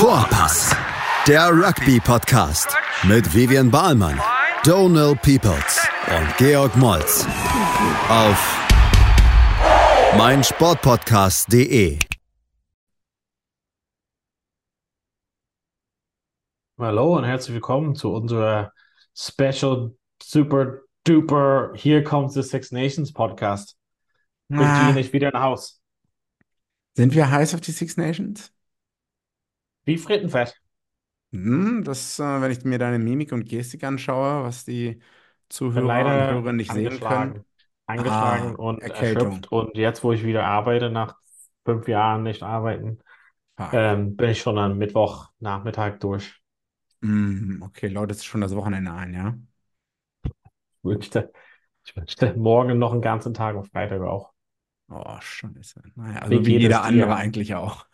Vorpass, der Rugby-Podcast mit Vivian Bahlmann, Donal Peoples und Georg Moltz auf meinsportpodcast.de. Hallo und herzlich willkommen zu unserer Special Super Duper Here Comes the Six Nations Podcast. Bringt Ah. nicht wieder nach Haus. Sind wir heiß auf die Six Nations? Wie Frittenfett. Hm, das, äh, wenn ich mir deine Mimik und Gestik anschaue, was die Bin Zuhörer und leider Hörer nicht sehen können. Angeschlagen Ah, und Erkältung. erschöpft. Und jetzt, wo ich wieder arbeite, nach fünf Jahren nicht arbeiten, Fuck. ähm, bin ich schon am Mittwochnachmittag durch. Hm, okay, läutet es schon das Wochenende ein, ja? Ich wünschte, ich wünschte morgen noch einen ganzen Tag und Freitag auch. Oh, scheiße. Naja, Wie also wie geht jeder es dir? andere eigentlich auch.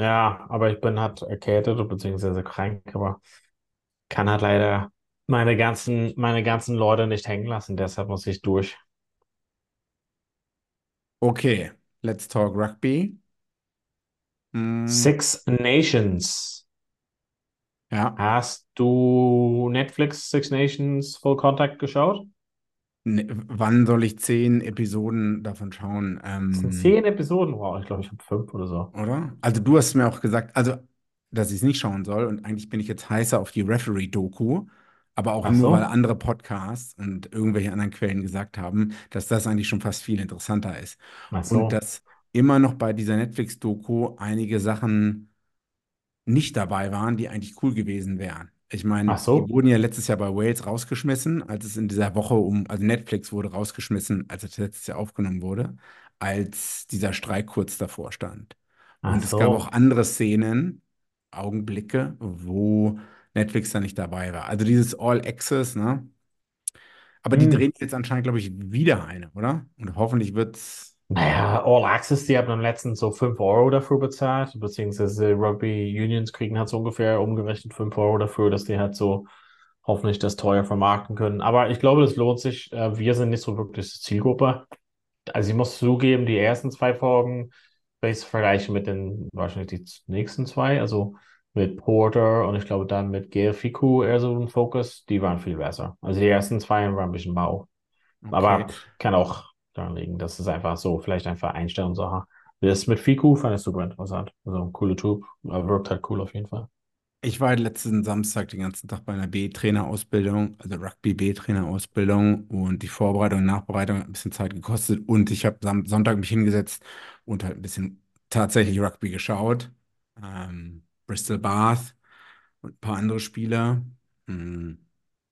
Ja, aber ich bin halt erkältet bzw. krank, aber kann halt leider meine ganzen, meine ganzen Leute nicht hängen lassen, deshalb muss ich durch. Okay, let's talk Rugby. Hm, Six Nations. ja, Hast du Netflix Six Nations Full Contact geschaut? Ne, wann soll ich zehn Episoden davon schauen? Das sind Ähm, zehn Episoden. Wow, ich glaube, ich habe fünf oder so. Oder? Also du hast mir auch gesagt, also dass ich es nicht schauen soll und eigentlich bin ich jetzt heißer auf die Referee-Doku, aber auch Ach nur, so. weil andere Podcasts und irgendwelche anderen Quellen gesagt haben, dass das eigentlich schon fast viel interessanter ist. Ach Und so. dass immer noch bei dieser Netflix-Doku einige Sachen nicht dabei waren, die eigentlich cool gewesen wären. Ich meine, so. die wurden ja letztes Jahr bei Wales rausgeschmissen, als es in dieser Woche um, also Netflix wurde rausgeschmissen, als es letztes Jahr aufgenommen wurde, als dieser Streik kurz davor stand. Ach Und es gab auch andere Szenen, Augenblicke, wo Netflix da nicht dabei war. Also dieses All Access, ne? Aber die Hm. drehen jetzt anscheinend, glaube ich, wieder eine, oder? Und hoffentlich wird's. Naja, All Access, die haben dann letztens so 5 Euro dafür bezahlt, beziehungsweise Rugby Unions kriegen halt so ungefähr umgerechnet 5 Euro dafür, dass die halt so hoffentlich das teuer vermarkten können. Aber ich glaube, das lohnt sich. Äh, Wir sind nicht so wirklich die Zielgruppe. Also ich muss zugeben, die ersten zwei Folgen, wenn ich es vergleiche mit den wahrscheinlich die nächsten zwei, also mit Porter und ich glaube dann mit Gail Fiku eher so ein Fokus, die waren viel besser. Also die ersten zwei waren ein bisschen mau. Aber Okay. kann auch daran liegen, dass es einfach so, vielleicht einfach Einstellungssache. Das mit Fiku fand ich super interessant. Also ein cooler Typ, wirkt halt cool auf jeden Fall. Ich war letzten Samstag den ganzen Tag bei einer B-Trainerausbildung, also Rugby-B-Trainerausbildung und die Vorbereitung und Nachbereitung hat ein bisschen Zeit gekostet und ich habe am Sonntag mich hingesetzt und halt ein bisschen tatsächlich Rugby geschaut. Ähm, Bristol Bath und ein paar andere Spiele. Hm,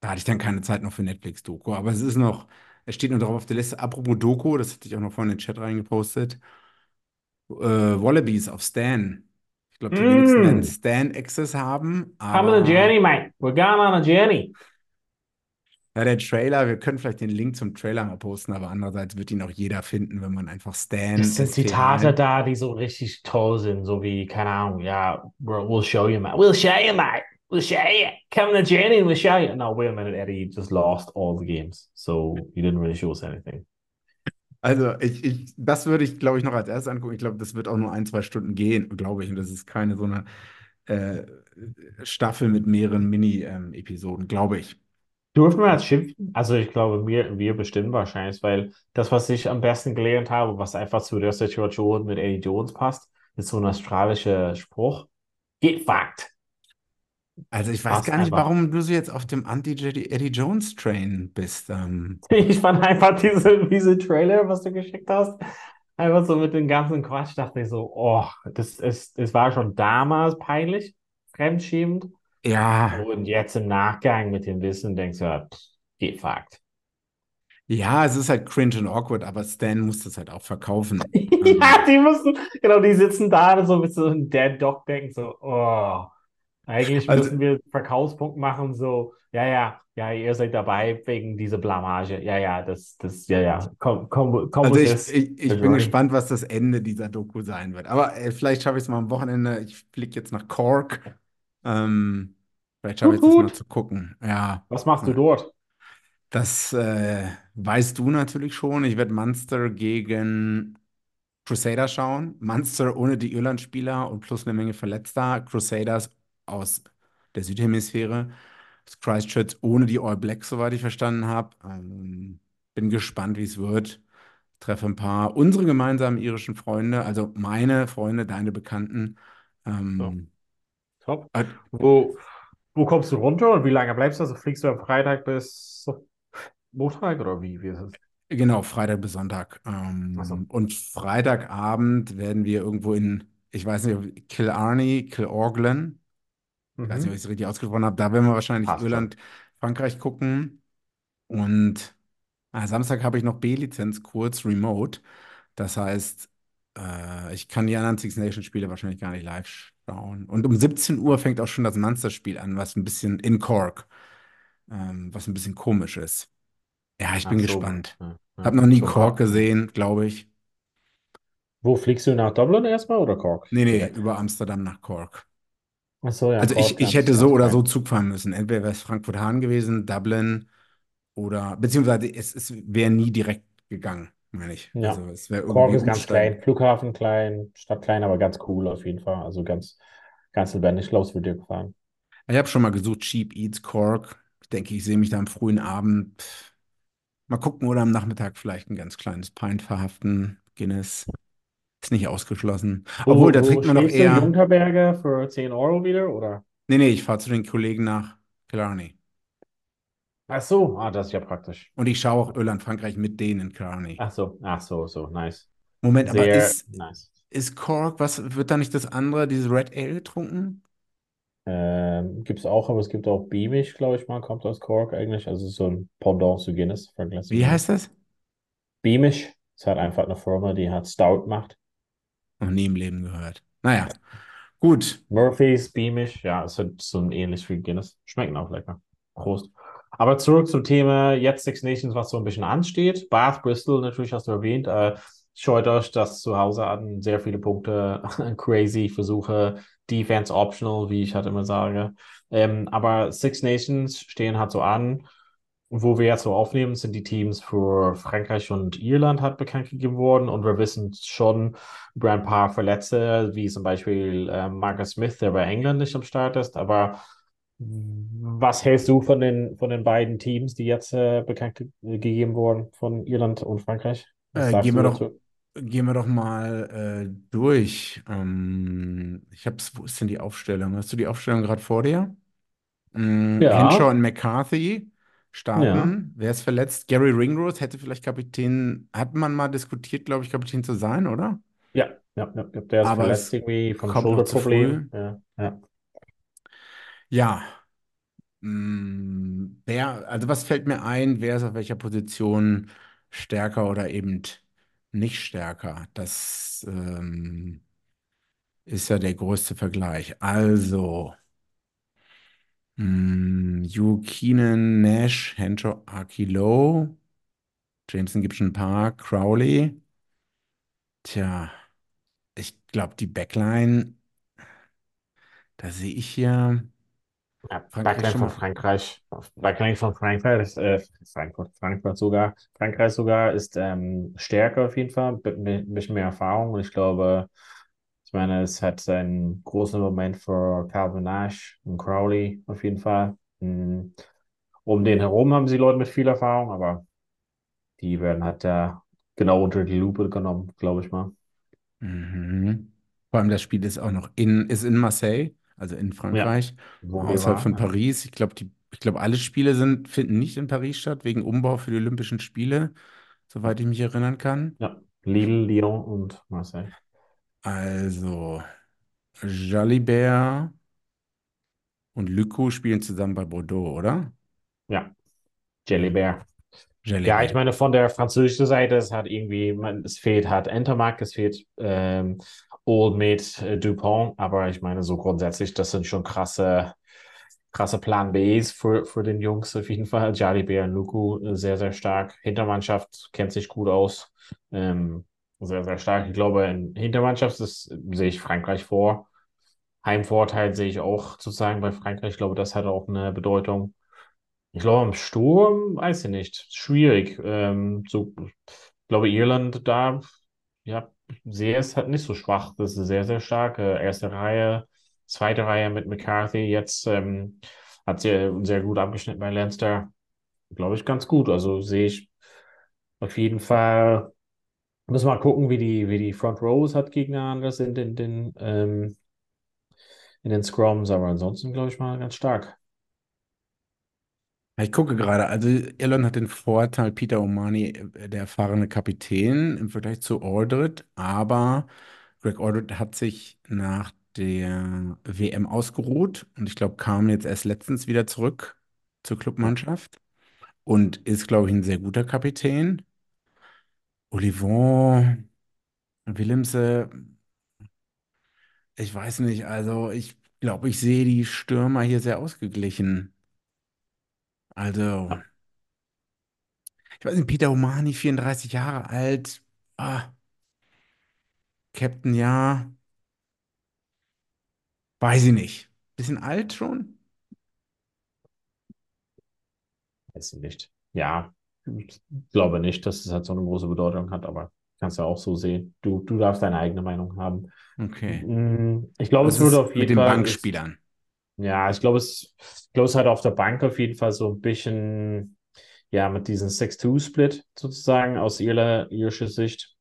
Da hatte ich dann keine Zeit noch für Netflix-Doku, aber es ist noch, es steht noch drauf auf der Liste. Apropos Doku, das hatte ich auch noch vorhin in den Chat reingepostet. Äh, Wallabies auf Stan. Ich glaube, die wenigsten werden Mm. Stan Access haben, Come on a aber journey, mate. We're going on a journey. ja, der Trailer, wir können vielleicht den Link zum Trailer mal posten, aber andererseits wird ihn auch jeder finden, wenn man einfach Stan Es sind Zitate da, die so richtig toll sind, so wie, keine Ahnung, ja, we'll show you, mate. We'll show you, mate. We'll show you. Come a journey and we'll show you. No, wait a minute, Eddie just lost all the games. So you didn't really show us anything. Also ich, ich, das würde ich, glaube ich, noch als erstes angucken. Ich glaube, das wird auch nur ein, zwei Stunden gehen, glaube ich. Und das ist keine so eine äh, Staffel mit mehreren Mini-Episoden, glaube ich. Dürfen wir jetzt schimpfen? Also ich glaube, wir, wir bestimmen wahrscheinlich, weil das, was ich am besten gelernt habe, was einfach zu der Situation mit Eddie Jones passt, ist so ein australischer Spruch. Get fucked. Also ich weiß gar nicht, einfach. warum du so jetzt auf dem Anti-Eddie Jones-Train bist. Ähm, Ich fand einfach diese, diese Trailer, was du geschickt hast, einfach so mit dem ganzen Quatsch, dachte ich so, oh, das ist, es war schon damals peinlich, fremdschämend. ja, Und jetzt im Nachgang mit dem Wissen denkst du, ja, pff, get fucked. ja, es ist halt cringe und awkward, aber Stan muss das halt auch verkaufen. Ja, die müssen, genau, die sitzen da so mit so einem Dead Dog denken so, oh, eigentlich Also- müssen wir Verkaufspunkt machen, so, ja, ja, ja, ihr seid dabei wegen dieser Blamage. Ja, ja, das, das, ja, ja, komm, komm, komm, Also ich, ich, ich bin gespannt, was das Ende dieser Doku sein wird. Aber äh, vielleicht schaffe ich es mal am Wochenende. Ich fliege jetzt nach Cork. Ähm, vielleicht schaffe ich es mal zu gucken. Ja, Was machst du dort? das äh, weißt du natürlich schon. Ich werde Munster gegen Crusaders schauen. Munster ohne die Irland-Spieler und plus eine Menge Verletzter. Crusaders aus der Südhemisphäre. Christchurch ohne die All Blacks, soweit ich verstanden habe. Ähm, bin gespannt, wie es wird. Treffe ein paar unsere gemeinsamen irischen Freunde, also meine Freunde, deine Bekannten. Ähm, Top. äh, Wo, wo kommst du runter und wie lange bleibst du? Also fliegst du am Freitag bis Montag oder wie? wie ist es? genau, Freitag bis Sonntag. Ähm, so. und Freitagabend werden wir irgendwo in, ich weiß nicht, Killarney, Kilorglen, ich weiß nicht, ob Mhm. ich es richtig ausgesprochen habe, da werden wir wahrscheinlich Passt schon. Irland, Frankreich gucken. Und ah, Samstag habe ich noch B-Lizenz kurz, remote. Das heißt, äh, ich kann die anderen Six Nations Spiele wahrscheinlich gar nicht live schauen. Und um 17 Uhr fängt auch schon das Munster-Spiel an, was ein bisschen in Cork, ähm, was ein bisschen komisch ist. Ja, ich bin so. gespannt. Ja, ja. Habe noch nie So, Cork gesehen, glaube ich. Wo fliegst du nach Dublin erstmal oder Cork? Nee, nee, über Amsterdam nach Cork. So, ja, Also ich, ich hätte so oder so Zug fahren müssen. Entweder wäre es Frankfurt-Hahn gewesen, Dublin oder, beziehungsweise es, es wäre nie direkt gegangen, meine ich. Ja. Also es wäre Cork irgendwie ist ganz umsteigen. klein, Flughafen klein, Stadt klein, aber ganz cool auf jeden Fall. Also ganz, ganz lebendig. Ich glaube, es wird dir gefallen. Ich habe schon mal gesucht, Cheap Eats Cork. Ich denke, ich sehe mich da am frühen Abend. Mal gucken oder am Nachmittag vielleicht ein ganz kleines Pint verhaften. Guinness. Ist nicht ausgeschlossen. Obwohl, da Wo, wo trinkt man doch schläfst du in eher. Junkerberge für 10 Euro wieder, oder? Nee, nee, ich fahre zu den Kollegen nach Killarney. Ach so, ah, das ist ja praktisch. Und ich schaue auch Irland, Frankreich mit denen in Killarney. Ach so, ach so, so, nice. Moment, aber Sehr ist, nice. ist Cork, was wird da nicht das andere, dieses Red Ale getrunken? Ähm, gibt es auch, aber es gibt auch Beamish, glaube ich mal, kommt aus Cork eigentlich. Also so ein Pendant zu Guinness, Wie heißt das? Beamish ist halt einfach eine Firma, die hat Stout gemacht. Noch nie im Leben gehört. Naja, gut. Murphy's, Beamish, ja, ist halt so ähnlich wie Guinness. Schmecken auch lecker. Prost. Aber zurück zum Thema jetzt Six Nations, was so ein bisschen ansteht. Bath, Bristol, natürlich hast du erwähnt. Äh, scheut euch, dass zu Hause hatten sehr viele Punkte, crazy Versuche, Defense optional, wie ich halt immer sage. Ähm, aber Six Nations stehen halt so an. Wo wir jetzt so aufnehmen, sind die Teams für Frankreich und Irland halt bekannt gegeben worden. Und wir wissen schon über ein paar Verletzte, wie zum Beispiel äh, Marcus Smith, der bei England nicht am Start ist. Aber was hältst du von den, von den beiden Teams, die jetzt äh, bekannt ge gegeben wurden, von Irland und Frankreich? Äh, gehen wir doch, dazu? gehen wir doch mal äh, durch. Ähm, ich hab's, wo ist denn die Aufstellung? Hast du die Aufstellung gerade vor dir? Henshaw Ja, und McCarthy ja, starten. Wer ist verletzt? Gary Ringrose hätte vielleicht Kapitän, hat man mal diskutiert, glaube ich, Kapitän zu sein, oder? ja, ja, ja, ja. Der ist Aber verletzt irgendwie von. Schulterproblemen. Ja, ja. Ja. Mm, wer, also was fällt mir ein, wer ist auf welcher Position stärker oder eben nicht stärker? Das ähm, ist ja der größte Vergleich. Also, mm, Hugh Keenan, Nash, Henshaw, Akilo, Jameson gibt schon ein paar, Crowley. Tja, ich glaube, die Backline, da sehe ich hier Ja, Frankreich Backline von. Frankreich, Backline von Frankreich, äh, Frankfurt, Frankfurt sogar, Frankreich sogar ist ähm, stärker auf jeden Fall, mit ein bisschen mehr Erfahrung und ich glaube, meine, es hat einen großen Moment für Nash und Crowley auf jeden Fall. Mm, Um den herum haben sie Leute mit viel Erfahrung, aber die werden halt da genau unter die Lupe genommen, glaube ich mal. Mhm. Vor allem das Spiel ist auch noch in, ist in Marseille, also in Ja, Frankreich, wir außerhalb von waren. Ja, Paris. Ich glaube, die, ich glaube, alle Spiele sind, finden nicht in Paris statt, wegen Umbau für die Olympischen Spiele, ja, soweit ich mich erinnern kann. ja. Lille, Lyon und Marseille. Also, Jalibert und Lyko spielen zusammen bei Bordeaux, oder? Ja, Hm. Bear. Ja, ich Jalibert. meine, von der französischen Seite, es hat irgendwie, man, es fehlt halt Entermark, es fehlt ähm, Old Mate äh, Dupont, aber ich meine, so grundsätzlich, das sind schon krasse, krasse Plan Bs für, für den Jungs auf jeden Fall. Jalibert und Luku äh, sehr, sehr stark. Hintermannschaft kennt sich gut aus. Ähm, sehr, sehr stark. Ich glaube, in Hintermannschaft ist, sehe ich Frankreich vor. Heimvorteil sehe ich auch sozusagen bei Frankreich. Ich glaube, das hat auch eine Bedeutung. Ich glaube, im Sturm, weiß ich nicht. Schwierig. Ähm, so, ich glaube, Irland da, ja, sehe es halt nicht so schwach. Das ist sehr, sehr stark. Äh, erste Reihe, zweite Reihe mit McCarthy. Jetzt ähm, hat sie sehr gut abgeschnitten bei Leinster. Glaube ich, ganz gut. Also sehe ich auf jeden Fall. Müssen wir mal gucken, wie die, wie die Front Rows hat gegeneinander sind in den, ähm, in den Scrums. Aber ansonsten glaube ich mal ganz stark. Ich gucke gerade, also Irland hat den Vorteil, Peter O'Mani, äh, der erfahrene Kapitän im Vergleich zu Aldred, aber Greg Aldred hat sich nach der WM ausgeruht und ich glaube, kam jetzt erst letztens wieder zurück zur Clubmannschaft und ist, glaube ich, ein sehr guter Kapitän. Olivon, Willemse, ich weiß nicht, also ich glaube, ich sehe die Stürmer hier sehr ausgeglichen. Also, ich weiß nicht, Peter Omani, 34 Jahre alt, ah, Captain, ja, weiß ich nicht. Bisschen alt schon? Weiß ich nicht. Ja, ich glaube nicht, dass es halt so eine große Bedeutung hat, aber kannst du auch so sehen. Du, du darfst deine eigene Meinung haben. Okay. Mm, Ich glaube, es würde auf mit jeden den Fall, ist, Bankspielern? ja, ich glaube, es, ich glaube, es hat auf der Bank auf jeden Fall so ein bisschen, ja, mit diesem 6-2-Split sozusagen aus ihrer, irischer Sicht.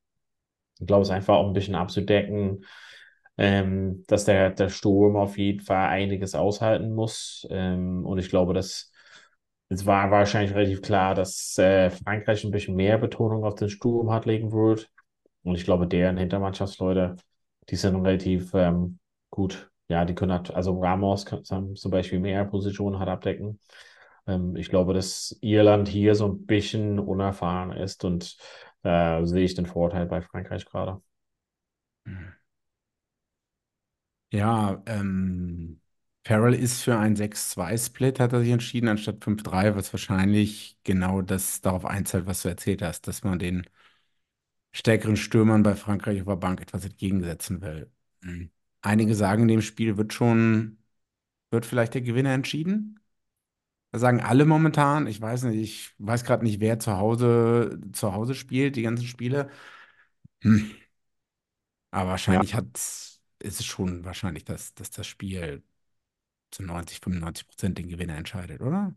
Ich glaube, es ist einfach auch ein bisschen abzudecken, ähm, dass der, der Sturm auf jeden Fall einiges aushalten muss. Ähm, und ich glaube, dass es war wahrscheinlich relativ klar, dass äh, Frankreich ein bisschen mehr Betonung auf den Sturm hat legen wird. Und ich glaube, deren Hintermannschaftsleute, die sind relativ ähm, gut. Ja, die können halt, also Ramos kann zum Beispiel mehr Positionen hat abdecken. Ähm, ich glaube, dass Irland hier so ein bisschen unerfahren ist und äh, sehe ich den Vorteil bei Frankreich gerade. Ja, ähm, Farrell ist für ein 6-2-Split, hat er sich entschieden, anstatt 5-3, was wahrscheinlich genau das darauf einzahlt, was du erzählt hast, dass man den stärkeren Stürmern bei Frankreich auf der Bank etwas entgegensetzen will. Mhm. Einige sagen, in dem Spiel wird schon, wird vielleicht der Gewinner entschieden. Das sagen alle momentan. Ich weiß nicht, ich weiß gerade nicht, wer zu Hause, zu Hause spielt, die ganzen Spiele. Hm. Aber Ja. wahrscheinlich hat, ist es schon wahrscheinlich, dass, dass das Spiel zu 90, 95 Prozent den Gewinner entscheidet, oder?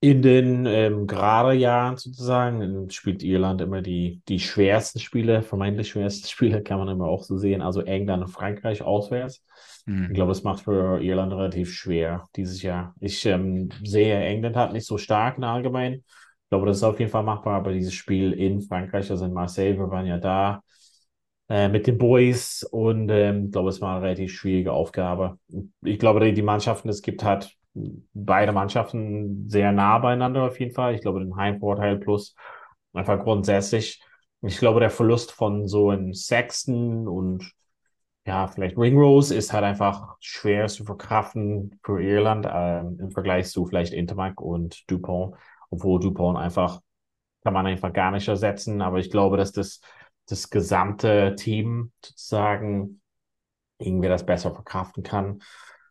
In den ähm, gerade Jahren sozusagen ähm, spielt Irland immer die, die schwersten Spiele, vermeintlich schwersten Spiele, kann man immer auch so sehen. Also England und Frankreich auswärts. Ich Hm. glaube, es macht für Irland relativ schwer dieses Jahr. Ich ähm, sehe, England hat nicht so stark in allgemein. Ich glaube, das ist auf jeden Fall machbar, aber dieses Spiel in Frankreich, also in Marseille, wir waren ja da äh, mit den Boys und ähm, ich glaube, es war eine relativ schwierige Aufgabe. Ich glaube, die, die Mannschaften, es gibt halt beide Mannschaften sehr nah beieinander auf jeden Fall. Ich glaube, den Heimvorteil plus einfach grundsätzlich. Ich glaube, der Verlust von so einem Sexton und ja, vielleicht Ringrose ist halt einfach schwer zu verkraften für Irland ähm, im Vergleich zu vielleicht Intermac und Dupont, obwohl Dupont einfach kann man einfach gar nicht ersetzen. Aber ich glaube, dass das, das gesamte Team sozusagen irgendwie das besser verkraften kann.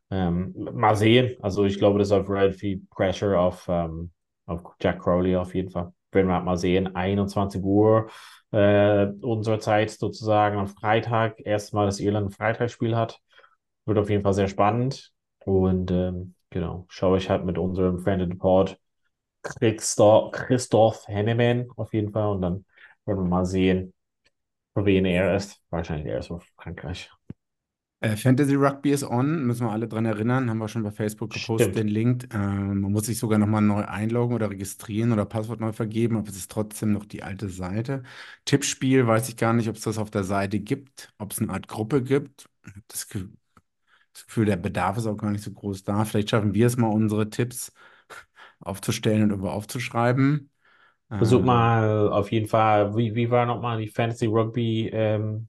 Ähm, mal sehen. Also ich glaube, das ist auf relativ viel Pressure auf, ähm, auf Jack Crowley auf jeden Fall. Werden wir halt mal sehen. 21 Uhr äh, unserer Zeit sozusagen am Freitag. Erstmal, dass Irland ein Freitagsspiel hat. Wird auf jeden Fall sehr spannend. Und ähm, genau, schaue ich halt mit unserem Friend in the Pod Christoph, Christoph Henneman auf jeden Fall. Und dann werden wir mal sehen, für wen er ist. Wahrscheinlich er ist Frankreich. Äh, Fantasy Rugby ist on, müssen wir alle dran erinnern, haben wir schon bei Facebook gepostet, Stimmt. den Link. Ähm, man muss sich sogar nochmal neu einloggen oder registrieren oder Passwort neu vergeben, aber es ist trotzdem noch die alte Seite. Tippspiel, weiß ich gar nicht, ob es das auf der Seite gibt, ob es eine Art Gruppe gibt. Das Ge- das Gefühl, der Bedarf ist auch gar nicht so groß da. Vielleicht schaffen wir es mal, unsere Tipps aufzustellen und irgendwo aufzuschreiben. Versuch Ähm, mal auf jeden Fall, wie, wie war nochmal die Fantasy Rugby ähm,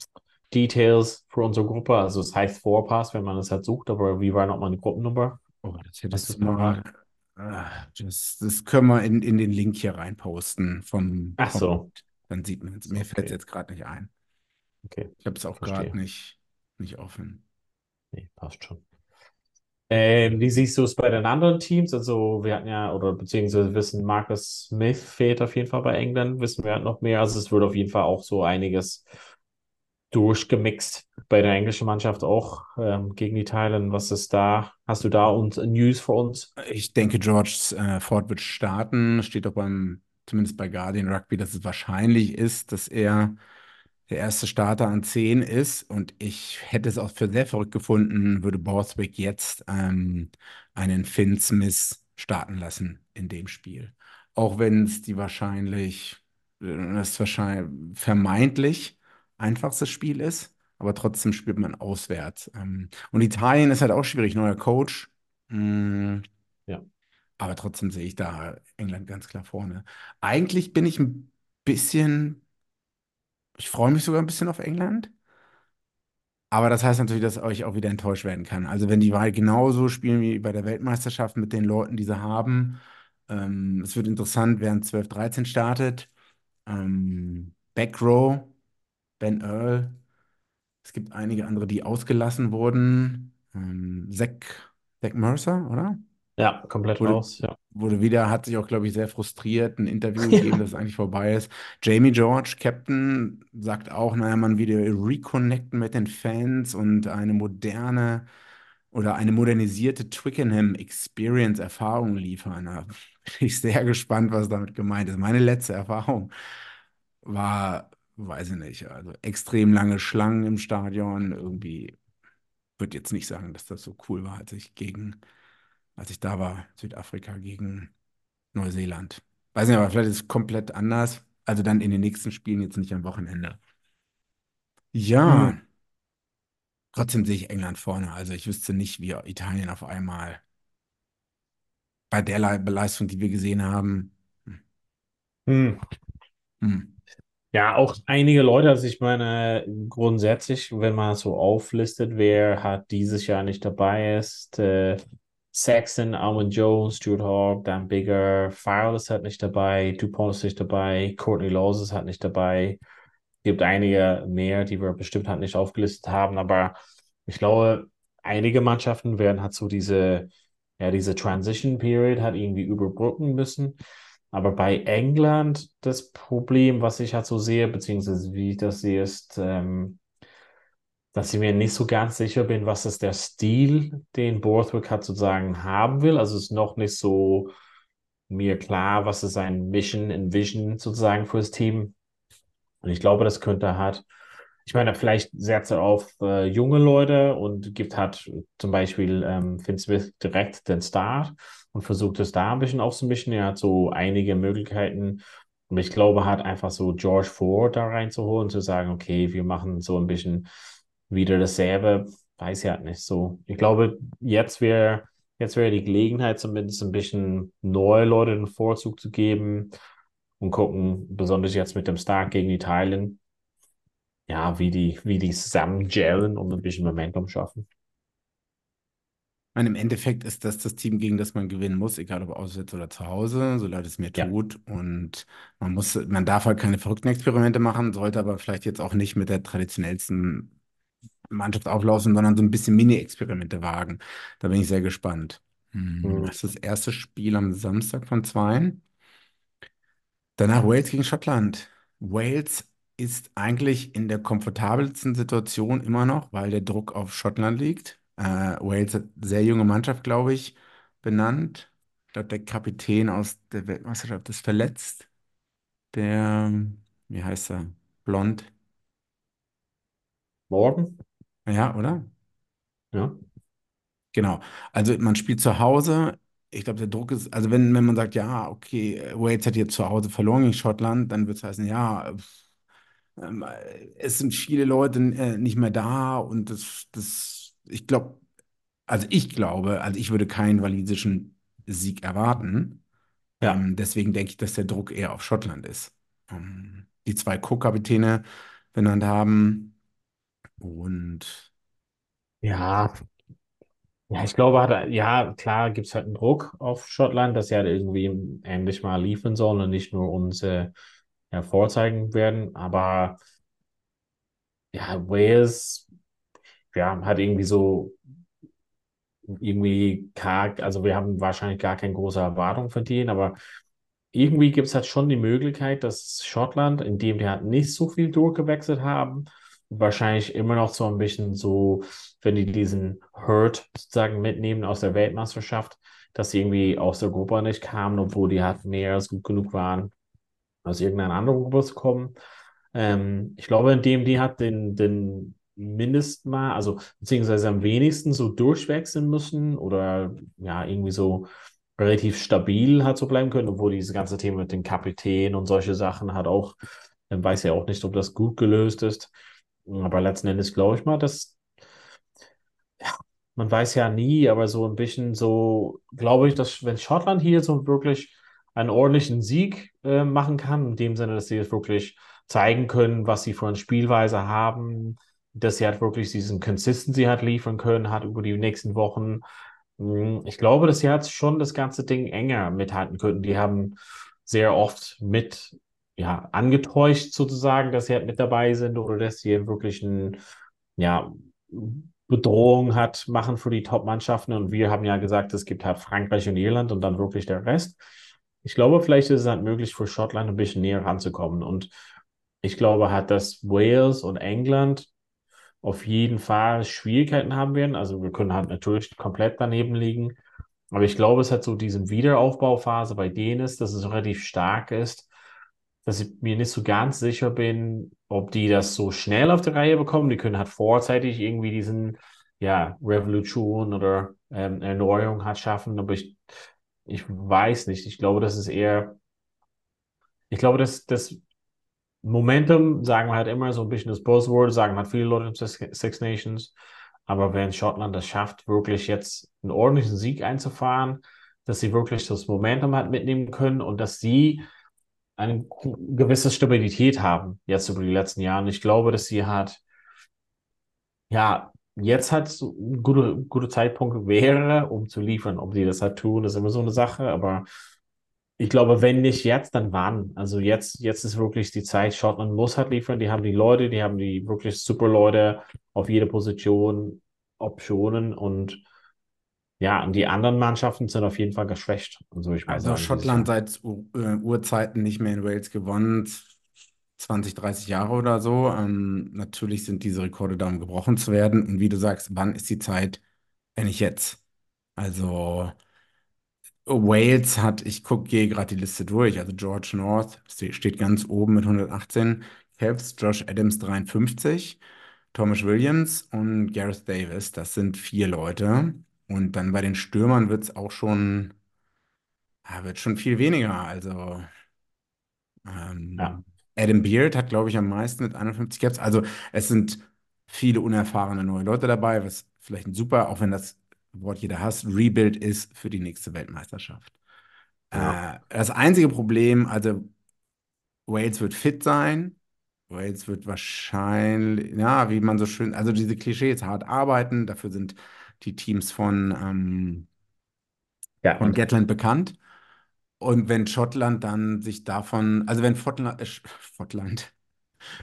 Details für unsere Gruppe? Also es heißt Vorpass, wenn man es halt sucht, aber wie war nochmal die Gruppennummer? oh, das hättest du du parat? mal. äh, Das, das können wir in, in den Link hier reinposten vom, Ach vom so, Dann sieht man es. Mir fällt es okay, jetzt gerade nicht ein. okay, Ich habe es auch gerade nicht, nicht offen. Nee, passt schon. Ähm, wie siehst du es bei den anderen Teams? Also wir hatten ja, oder beziehungsweise wissen, Marcus Smith fehlt auf jeden Fall bei England, wissen wir halt noch mehr. Also es wird auf jeden Fall auch so einiges durchgemixt bei der englischen Mannschaft auch ähm, gegen Italien. Was ist da? Hast du da und News für uns? Ich denke, George äh, Ford wird starten. Steht auch beim, zumindest bei Guardian Rugby, dass es wahrscheinlich ist, dass er der erste Starter an 10 ist. Und ich hätte es auch für sehr verrückt gefunden, würde Borthwick jetzt ähm, einen Finn Smith starten lassen in dem Spiel. Auch wenn es die wahrscheinlich, äh, das wahrscheinlich vermeintlich einfachste Spiel ist, aber trotzdem spielt man auswärts. Ähm, und Italien ist halt auch schwierig, neuer Coach. Mm, Ja. aber trotzdem sehe ich da England ganz klar vorne. Eigentlich bin ich ein bisschen, ich freue mich sogar ein bisschen auf England. Aber das heißt natürlich, dass euch auch wieder enttäuscht werden kann. Also wenn die Wahl genauso spielen wie bei der Weltmeisterschaft mit den Leuten, die sie haben, ähm, es wird interessant, in 12, 13 startet. Ähm, Backrow, Ben Earl. Es gibt einige andere, die ausgelassen wurden. Ähm, Zach, Zach Mercer, oder? Ja, komplett Wurde, raus. Ja. wurde wieder, hat sich auch, glaube ich, sehr frustriert, ein Interview gegeben, dass es eigentlich vorbei ist. Jamie George, Captain, sagt auch, naja, man wieder reconnecten mit den Fans und eine moderne oder eine modernisierte Twickenham Experience Erfahrung liefern. Da bin ich sehr gespannt, was damit gemeint ist. Meine letzte Erfahrung war, weiß ich nicht, also extrem lange Schlangen im Stadion. Irgendwie würde jetzt nicht sagen, dass das so cool war, als ich gegen, als ich da war, Südafrika gegen Neuseeland. Weiß nicht, aber vielleicht ist es komplett anders. Also dann in den nächsten Spielen, jetzt nicht am Wochenende. Ja, Hm. trotzdem sehe ich England vorne. Also ich wüsste nicht, wie Italien auf einmal bei der Le Leistung, die wir gesehen haben. Hm. Hm. Ja, auch einige Leute, also ich meine, grundsätzlich, wenn man so auflistet, wer hat dieses Jahr nicht dabei ist, äh, Saxon, Almond Jones, Stuart Hogg, Dan Bigger, Fowler ist halt nicht dabei, Dupont ist nicht dabei, Courtney Laws ist halt nicht dabei. gibt einige mehr, die wir bestimmt halt nicht aufgelistet haben, aber ich glaube, einige Mannschaften werden halt so diese, ja, diese Transition Period halt irgendwie überbrücken müssen. Aber bei England das Problem, was ich halt so sehe, beziehungsweise wie ich das sehe, ist, ähm, dass ich mir nicht so ganz sicher bin, was ist der Stil, den Borthwick halt sozusagen haben will. Also es ist noch nicht so mir klar, was ist sein Mission and Vision sozusagen für das Team. Und ich glaube, das könnte halt, ich meine, vielleicht setzt er auf äh, junge Leute und gibt halt zum Beispiel ähm, Finn Smith direkt den Start und versucht es da ein bisschen aufzumischen. Er hat so einige Möglichkeiten. Und ich glaube, hat einfach so George Ford da reinzuholen, zu sagen, okay, wir machen so ein bisschen wieder dasselbe. Weiß ich halt nicht so. Ich glaube, jetzt wäre jetzt wäre die Gelegenheit, zumindest ein bisschen neue Leute den Vorzug zu geben und gucken, besonders jetzt mit dem Start gegen Italien, ja, wie die, wie die zusammen gellen und ein bisschen Momentum schaffen. Meine, im Endeffekt ist das das Team, gegen das man gewinnen muss, egal ob auswärts oder zu Hause, so leid es mir Ja. tut. Und man muss, man darf halt keine verrückten Experimente machen, sollte aber vielleicht jetzt auch nicht mit der traditionellsten Mannschaft auflaufen, sondern so ein bisschen Mini-Experimente wagen. Da bin ich sehr gespannt. Hm, Mhm. Das ist das erste Spiel am Samstag von zweien. Danach Wales gegen Schottland. Wales ist eigentlich in der komfortabelsten Situation immer noch, weil der Druck auf Schottland liegt. Äh, Wales hat sehr junge Mannschaft, glaube ich, benannt. Ich glaube, der Kapitän aus der Weltmeisterschaft ist verletzt. Der, wie heißt er? Blond. Morgen? Ja, oder? Ja. Genau. Also man spielt zu Hause. Ich glaube, der Druck ist, also wenn, wenn man sagt, ja, okay, Wales hat jetzt zu Hause verloren gegen Schottland, dann wird es heißen, ja, ähm, äh, es sind viele Leute äh, nicht mehr da und das, das, ich glaube, also ich glaube, also ich würde keinen walisischen Sieg erwarten. Ja. Ähm, deswegen denke ich, dass der Druck eher auf Schottland ist. Ähm, die zwei Co-Kapitäne benannt haben und Ja, ja, ich glaube, hat, ja, klar gibt es halt einen Druck auf Schottland, dass sie halt irgendwie endlich mal liefern sollen und nicht nur uns äh, ja, vorzeigen werden. Aber ja, Wales, ja, hat irgendwie so irgendwie karg, also wir haben wahrscheinlich gar keine große Erwartung denen, aber irgendwie gibt es halt schon die Möglichkeit, dass Schottland, indem die halt nicht so viel durchgewechselt haben wahrscheinlich immer noch so ein bisschen so, wenn die diesen Hurt sozusagen mitnehmen aus der Weltmeisterschaft, dass sie irgendwie aus der Gruppe nicht kamen, obwohl die halt mehr als gut genug waren, aus irgendeiner anderen Gruppe zu kommen. Ähm, ich glaube, indem die hat den, den Mindestmal, also beziehungsweise am wenigsten so durchwechseln müssen oder ja, irgendwie so relativ stabil hat so bleiben können, obwohl dieses ganze Thema mit den Kapitän und solche Sachen hat auch, man weiß ja auch nicht, ob das gut gelöst ist. Aber letzten Endes glaube ich mal, dass, ja, man weiß ja nie, aber so ein bisschen so, glaube ich, dass wenn Schottland hier so wirklich einen ordentlichen Sieg äh, machen kann, in dem Sinne, dass sie jetzt wirklich zeigen können, was sie für eine Spielweise haben, dass sie halt wirklich diesen Consistency hat liefern können, hat über die nächsten Wochen. Hm, ich glaube, dass sie halt schon das ganze Ding enger mithalten könnten. Die haben sehr oft mit, ja, angetäuscht sozusagen, dass sie halt mit dabei sind oder dass sie wirklich ein, ja, Bedrohung hat, machen für die Top-Mannschaften. Und wir haben ja gesagt, es gibt halt Frankreich und Irland und dann wirklich der Rest. Ich glaube, vielleicht ist es halt möglich für Schottland ein bisschen näher ranzukommen. Und ich glaube halt, dass Wales und England auf jeden Fall Schwierigkeiten haben werden. Also wir können halt natürlich komplett daneben liegen. Aber ich glaube, es hat so diese Wiederaufbauphase bei denen ist, dass es relativ stark ist, dass ich mir nicht so ganz sicher bin, ob die das so schnell auf die Reihe bekommen. Die können halt vorzeitig irgendwie diesen, ja, Revolution oder ähm, Erneuerung halt schaffen. Aber ich, ich weiß nicht. Ich glaube, das ist eher, ich glaube, dass das Momentum, sagen wir halt immer so ein bisschen das Buzzword, sagen halt viele Leute in Six Nations. Aber wenn Schottland das schafft, wirklich jetzt einen ordentlichen Sieg einzufahren, dass sie wirklich das Momentum halt mitnehmen können und dass sie eine gewisse Stabilität haben, jetzt über die letzten Jahre. Und ich glaube, dass sie halt, ja, jetzt halt so ein guter, guter Zeitpunkt wäre, um zu liefern. Ob sie das halt tun, ist immer so eine Sache, aber ich glaube, wenn nicht jetzt, dann wann? Also jetzt, jetzt ist wirklich die Zeit, Schottland muss halt liefern. Die haben die Leute, die haben die wirklich super Leute auf jeder Position, Optionen und ja, und die anderen Mannschaften sind auf jeden Fall geschwächt. Also, ich also sagen, Schottland seit äh, Urzeiten nicht mehr in Wales gewonnen, 20, 30 Jahre oder so. Ähm, natürlich sind diese Rekorde da, um gebrochen zu werden. Und wie du sagst, wann ist die Zeit, wenn nicht jetzt? Also Wales hat, ich gucke, gehe gerade die Liste durch, also George North steht ganz oben mit 118 Cavs, Josh Adams 53, Thomas Williams und Gareth Davis, das sind vier Leute. Und dann bei den Stürmern wird es auch schon, ja, wird schon viel weniger. Also ähm, ja. Adam Beard hat, glaube ich, am meisten mit 51 Caps. Also es sind viele unerfahrene neue Leute dabei, was vielleicht ein super, auch wenn das Wort jeder hasst, Rebuild ist für die nächste Weltmeisterschaft. Ja. Äh, das einzige Problem, also Wales wird fit sein. Wales wird wahrscheinlich, ja, wie man so schön, also diese Klischees hart arbeiten. Dafür sind die Teams von, ähm, ja, von Gatland bekannt. Und wenn Schottland dann sich davon, also wenn Schottland, äh, Schottland,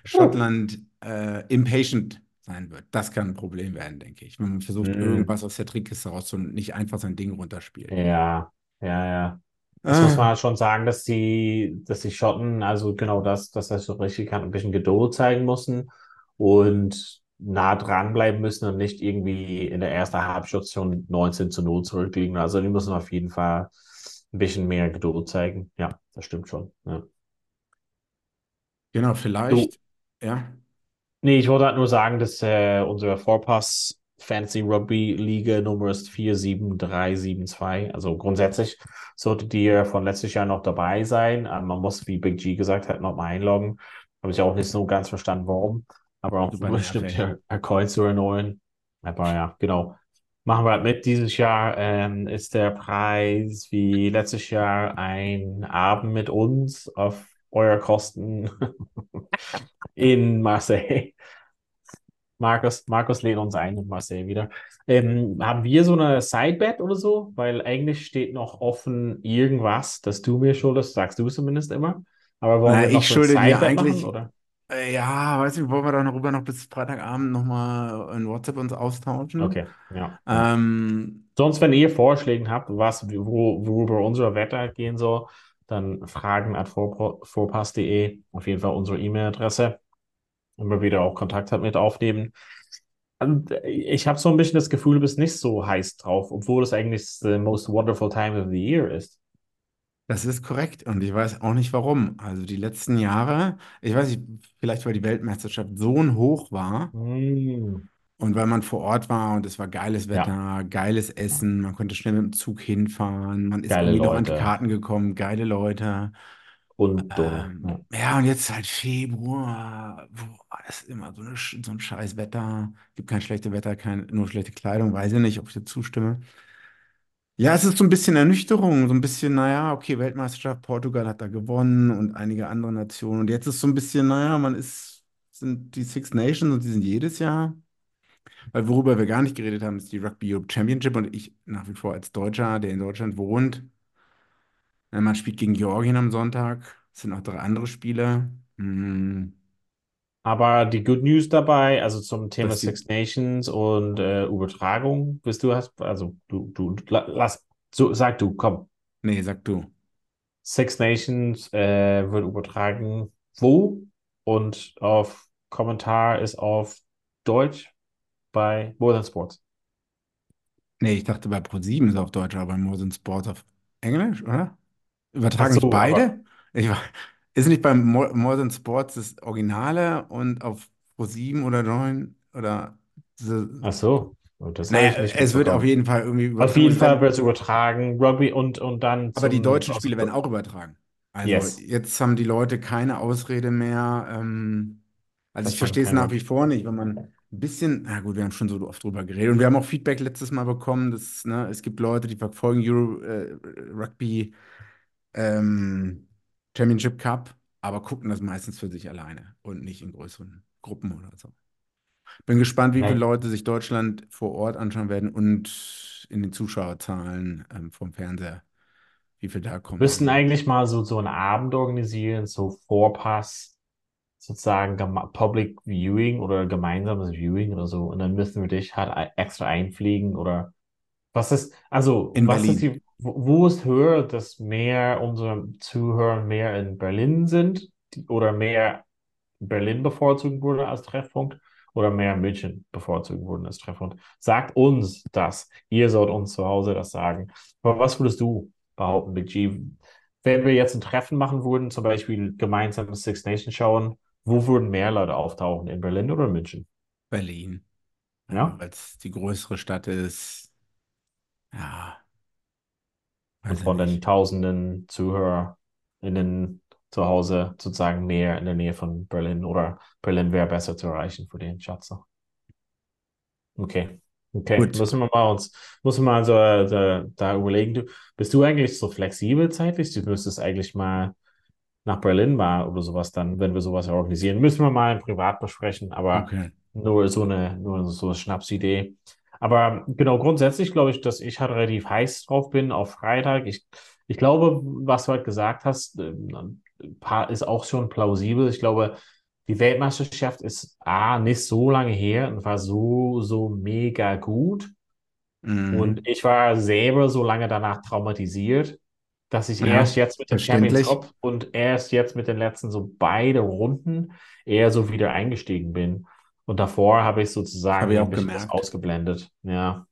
Schottland äh, impatient sein wird. Das kann ein Problem werden, denke ich. Wenn man versucht, mhm. irgendwas aus der Trickkiste rauszuholen und nicht einfach sein Ding runterspielt. Ja, ja, ja. Das ah. muss man halt schon sagen, dass die, dass die Schotten, also genau das, dass das so richtig kann, ein bisschen Geduld zeigen müssen und nah dranbleiben müssen und nicht irgendwie in der ersten Halbstation 19 zu 0 zurückliegen. Also die müssen auf jeden Fall ein bisschen mehr Geduld zeigen. Ja, das stimmt schon. Ja. Genau, vielleicht, du, ja. Nee, ich wollte halt nur sagen, dass äh, unsere Vorpass Fantasy Rugby Liga Nummer ist 47372. Also grundsätzlich solltet ihr von letztes Jahr noch dabei sein. Ähm, man muss, wie Big G gesagt hat, noch mal einloggen. Habe ich auch nicht so ganz verstanden, warum. Aber auch bestimmt der Coin zu erneuern. Aber ja, genau. Machen wir halt mit. Dieses Jahr ähm, ist der Preis wie letztes Jahr ein Abend mit uns auf euer Kosten in Marseille. Markus, Markus lädt uns ein in Marseille wieder. Ähm, haben wir so eine Sidebet oder so? Weil eigentlich steht noch offen irgendwas, das du mir schuldest, sagst du zumindest immer. Aber wollen Na, wir noch ich so schulde dir eigentlich, machen, oder? Äh, ja, weiß ich, wollen wir darüber noch bis Freitagabend nochmal in WhatsApp uns austauschen? Okay, ja. Ähm, Sonst, wenn ihr Vorschläge habt, was, wo, worüber unsere Wette gehen soll, dann fragen at vorpass.de, auf jeden Fall unsere E-Mail-Adresse. immer wieder auch Kontakt hat mit aufnehmen. Und ich habe so ein bisschen das Gefühl, du bist nicht so heiß drauf, obwohl es eigentlich the most wonderful time of the year ist. Das ist korrekt und ich weiß auch nicht warum. Also die letzten Jahre, ich weiß nicht, vielleicht weil die Weltmeisterschaft so ein Hoch war Mm, und weil man vor Ort war und es war geiles ja, Wetter, geiles Essen, man konnte schnell mit dem Zug hinfahren, man ist geile irgendwie noch an die Leute Karten gekommen, geile Leute. und. Ähm, Ja. ja, und jetzt halt Februar, boah, das ist immer so, eine, Sch- so ein scheiß Wetter. Gibt kein schlechtes Wetter, kein, nur schlechte Kleidung, weiß ich nicht, ob ich dir zustimme. Ja, es ist so ein bisschen Ernüchterung, so ein bisschen, naja, okay, Weltmeisterschaft, Portugal hat da gewonnen und einige andere Nationen. Und jetzt ist so ein bisschen, naja, man ist, sind die Six Nations und die sind jedes Jahr. Weil worüber wir gar nicht geredet haben, ist die Rugby Europe Championship und ich nach wie vor als Deutscher, der in Deutschland wohnt, man spielt gegen Georgien am Sonntag, es sind noch drei andere Spiele. Hm, Aber die Good News dabei, also zum Thema Six Nations und äh, Übertragung, bist du hast, also du, du, la- lass, so, sag du, komm. nee, sag du. Six Nations äh, wird übertragen wo? Und auf Kommentar ist auf Deutsch bei More Than Sports. Nee, ich dachte bei ProSieben ist auf Deutsch, aber bei More Than Sports auf Englisch, oder? Übertragen nicht so, aber beide? Ich, wa- ist nicht beim More Than Sports das Originale und auf ProSieben oder Join oder diese, ach so, das habe naja, ich nicht es wird auf mitbekommen. jeden Fall irgendwie Auf übertragen und jeden es Fall werden, wird es übertragen, Rugby und, und dann aber die zum deutschen Spiele werden auch übertragen. Also yes, jetzt haben die Leute keine Ausrede mehr. Ähm, also dass ich man verstehe es nach wie vor nicht, wenn man ein bisschen, na gut, wir haben schon so oft drüber geredet und wir haben auch Feedback letztes Mal bekommen, dass, ne, es gibt Leute, die verfolgen Euro, äh, Rugby ähm, Championship Cup, aber gucken das meistens für sich alleine und nicht in größeren Gruppen oder so. Bin gespannt, wie viele Leute sich Deutschland vor Ort anschauen werden und in den Zuschauerzahlen ähm, vom Fernseher, wie viel da kommen müssten eigentlich mal so, so einen Abend organisieren, so Vorpass, sozusagen Public Viewing oder gemeinsames Viewing oder so. Und dann müssen wir dich halt extra einfliegen oder was ist, also In was ist Berlin. die, wo ist höher, dass mehr unserer Zuhörer mehr in Berlin sind oder mehr Berlin bevorzugen würde als Treffpunkt oder mehr München bevorzugen würden als Treffpunkt? Sagt uns das. Ihr sollt uns zu Hause das sagen. Aber was würdest du behaupten, Big G? Wenn wir jetzt ein Treffen machen würden, zum Beispiel gemeinsam Six Nations schauen, wo würden mehr Leute auftauchen? In Berlin oder München? Berlin. Ja, weil es die größere Stadt ist. Ja, weiß ich von den tausenden ZuhörerInnen zu Hause sozusagen mehr in der Nähe von Berlin oder Berlin wäre besser zu erreichen für den Schatzer. Okay. Okay, Gut. müssen wir mal uns, müssen wir mal so äh, da, da überlegen. Du, bist du eigentlich so flexibel zeitlich? Du müsstest eigentlich mal nach Berlin mal oder sowas dann, wenn wir sowas organisieren. Müssen wir mal privat besprechen, aber Okay. nur so eine, nur so eine Schnapsidee. Aber genau, grundsätzlich glaube ich, dass ich halt relativ heiß drauf bin auf Freitag. Ich, ich glaube, was du halt gesagt hast, ähm, ist auch schon plausibel. Ich glaube, die Weltmeisterschaft ist A, nicht so lange her und war so, so mega gut. Mhm. Und ich war selber so lange danach traumatisiert, dass ich Ja, erst jetzt mit dem Champions. Cup und erst jetzt mit den letzten so beide Runden eher so wieder eingestiegen bin. Und davor habe ich Habe sozusagen ich ein auch gemerkt. ausgeblendet. Ja,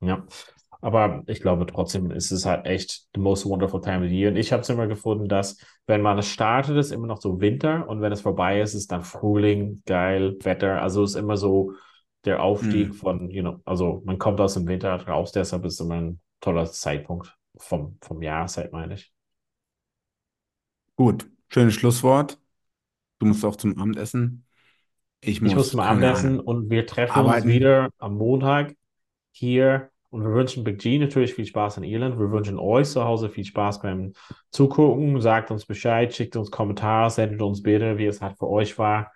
ja. Aber ich glaube trotzdem ist es halt echt the most wonderful time of the year. Und ich habe es immer gefunden, dass wenn man es startet, ist immer noch so Winter und wenn es vorbei ist, ist dann Frühling, geil, Wetter. Also ist immer so der Aufstieg Mhm. von, you know, also man kommt aus dem Winter raus, deshalb ist immer ein toller Zeitpunkt vom, vom Jahreszeit, meine ich. Gut, schönes Schlusswort. Du musst auch zum Abendessen. Ich Ich muss muss, zum keine Abendessen Ahnung, und wir treffen uns arbeiten. wieder am Montag hier und wir wünschen Big G natürlich viel Spaß in Irland. Wir wünschen euch zu Hause viel Spaß beim Zugucken. Sagt uns Bescheid, schickt uns Kommentare, sendet uns Bilder, wie es halt für euch war.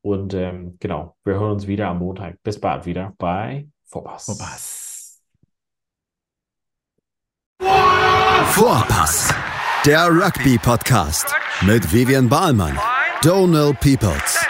Und ähm, genau, wir hören uns wieder am Montag. Bis bald wieder bei Vorpass. Vorpass. Vorpass, der Rugby-Podcast mit Vivian Bahlmann, Donal Peoples